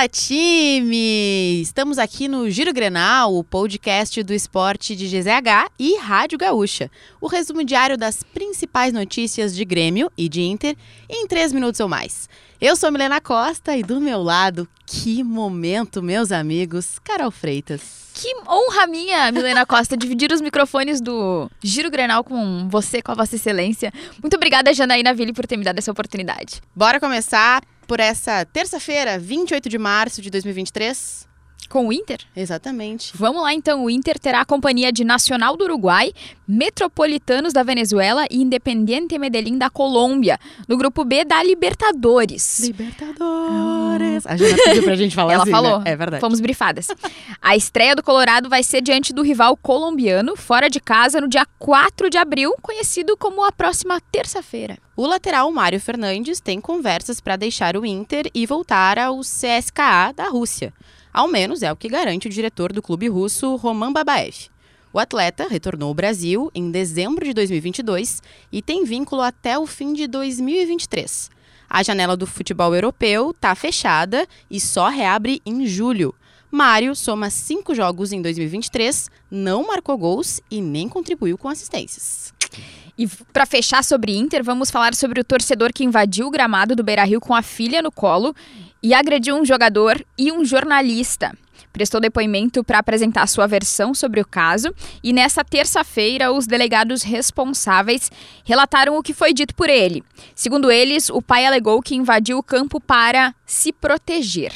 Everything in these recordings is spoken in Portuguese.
Fala time! Estamos aqui no Giro Grenal, o podcast do esporte de GZH e Rádio Gaúcha. O resumo diário das principais notícias de Grêmio e de Inter em três minutos ou mais. Eu sou Milena Costa e do meu lado, que momento, meus amigos, Carol Freitas. Que honra minha, Milena Costa, dividir os microfones do Giro Grenal com você, com a Vossa Excelência. Muito obrigada, Janaína Ville, por ter me dado essa oportunidade. Bora começar por essa terça-feira, 28 de março de 2023. Com o Inter? Exatamente. Vamos lá então. O Inter terá a companhia de Nacional do Uruguai, Metropolitanos da Venezuela e Independiente Medellín da Colômbia, no grupo B da Libertadores. Libertadores. A Jana pediu pra gente falar Ela assim, falou. né? É verdade. Fomos brifadas. A estreia do Colorado vai ser diante do rival colombiano, fora de casa, no dia 4 de abril, conhecido como a próxima terça-feira. O lateral Mário Fernandes tem conversas para deixar o Inter e voltar ao CSKA da Rússia. Ao menos é o que garante o diretor do clube russo, Roman Babaev. O atleta retornou ao Brasil em dezembro de 2022 e tem vínculo até o fim de 2023. A janela do futebol europeu está fechada e só reabre em julho. Mário soma cinco jogos em 2023, não marcou gols e nem contribuiu com assistências. E para fechar sobre Inter, vamos falar sobre o torcedor que invadiu o gramado do Beira-Rio com a filha no colo e agrediu um jogador e um jornalista. Prestou depoimento para apresentar sua versão sobre o caso e nessa terça-feira os delegados responsáveis relataram o que foi dito por ele. Segundo eles, o pai alegou que invadiu o campo para se proteger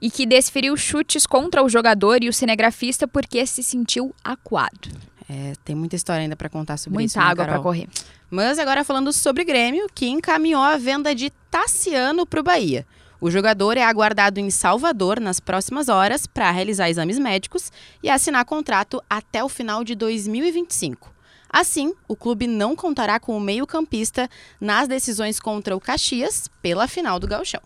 e que desferiu chutes contra o jogador e o cinegrafista porque se sentiu acuado. É, tem muita história ainda para contar sobre Muita isso. né, água para Carol? correr. Mas agora falando sobre Grêmio, que encaminhou a venda de Tassiano para o Bahia. O jogador é aguardado em Salvador nas próximas horas para realizar exames médicos e assinar contrato até o final de 2025. Assim, o clube não contará com o meio-campista nas decisões contra o Caxias pela final do Gauchão.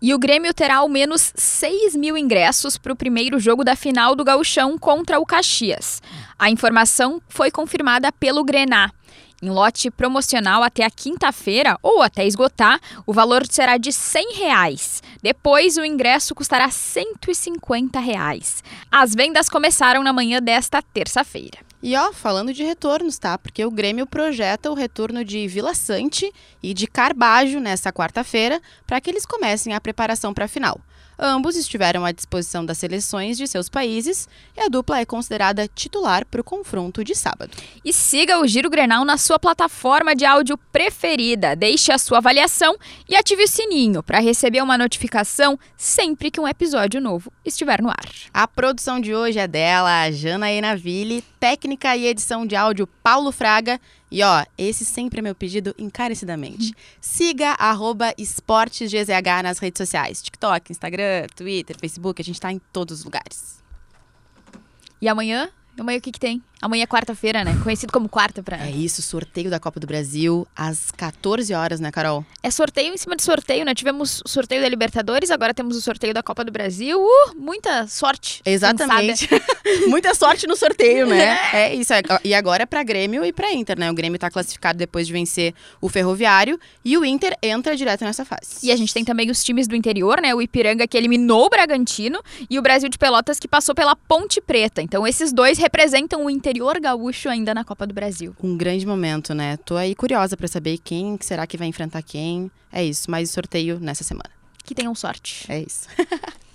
E o Grêmio terá ao menos 6 mil ingressos para o primeiro jogo da final do Gauchão contra o Caxias. A informação foi confirmada pelo Grená. Em lote promocional até a quinta-feira, ou até esgotar, o valor será de 100 reais. Depois, o ingresso custará 150 reais. As vendas começaram na manhã desta terça-feira. E ó, falando de retornos, tá? Porque o Grêmio projeta o retorno de Vila Sante e de Carbajo nessa quarta-feira para que eles comecem a preparação para a final. Ambos estiveram à disposição das seleções de seus países e a dupla é considerada titular para o confronto de sábado. E siga o Giro Grenal na sua plataforma de áudio preferida. Deixe a sua avaliação e ative o sininho para receber uma notificação sempre que um episódio novo estiver no ar. A produção de hoje é dela, Janaína Ville, técnica e edição de áudio Paulo Fraga. E ó, esse sempre é meu pedido encarecidamente. Siga esportesgzh nas redes sociais. TikTok, Instagram, Twitter, Facebook, a gente tá em todos os lugares. E amanhã? Amanhã o que, que tem? Amanhã é quarta-feira, né? Conhecido como quarta pra. É isso, sorteio da Copa do Brasil às 14 horas, né, Carol? É sorteio em cima de sorteio, né? Tivemos o sorteio da Libertadores, agora temos o sorteio da Copa do Brasil. Uh, muita sorte. Exatamente. Muita sorte no sorteio, né? É isso. E agora é pra Grêmio e pra Inter, né? O Grêmio tá classificado depois de vencer o Ferroviário e o Inter entra direto nessa fase. E a gente tem também os times do interior, né? O Ipiranga que eliminou o Bragantino e o Brasil de Pelotas que passou pela Ponte Preta. Então esses dois representam o interior gaúcho ainda na Copa do Brasil. Um grande momento, né? Tô aí curiosa pra saber quem será que vai enfrentar quem. É isso, mais sorteio nessa semana. Que tenham sorte. É isso.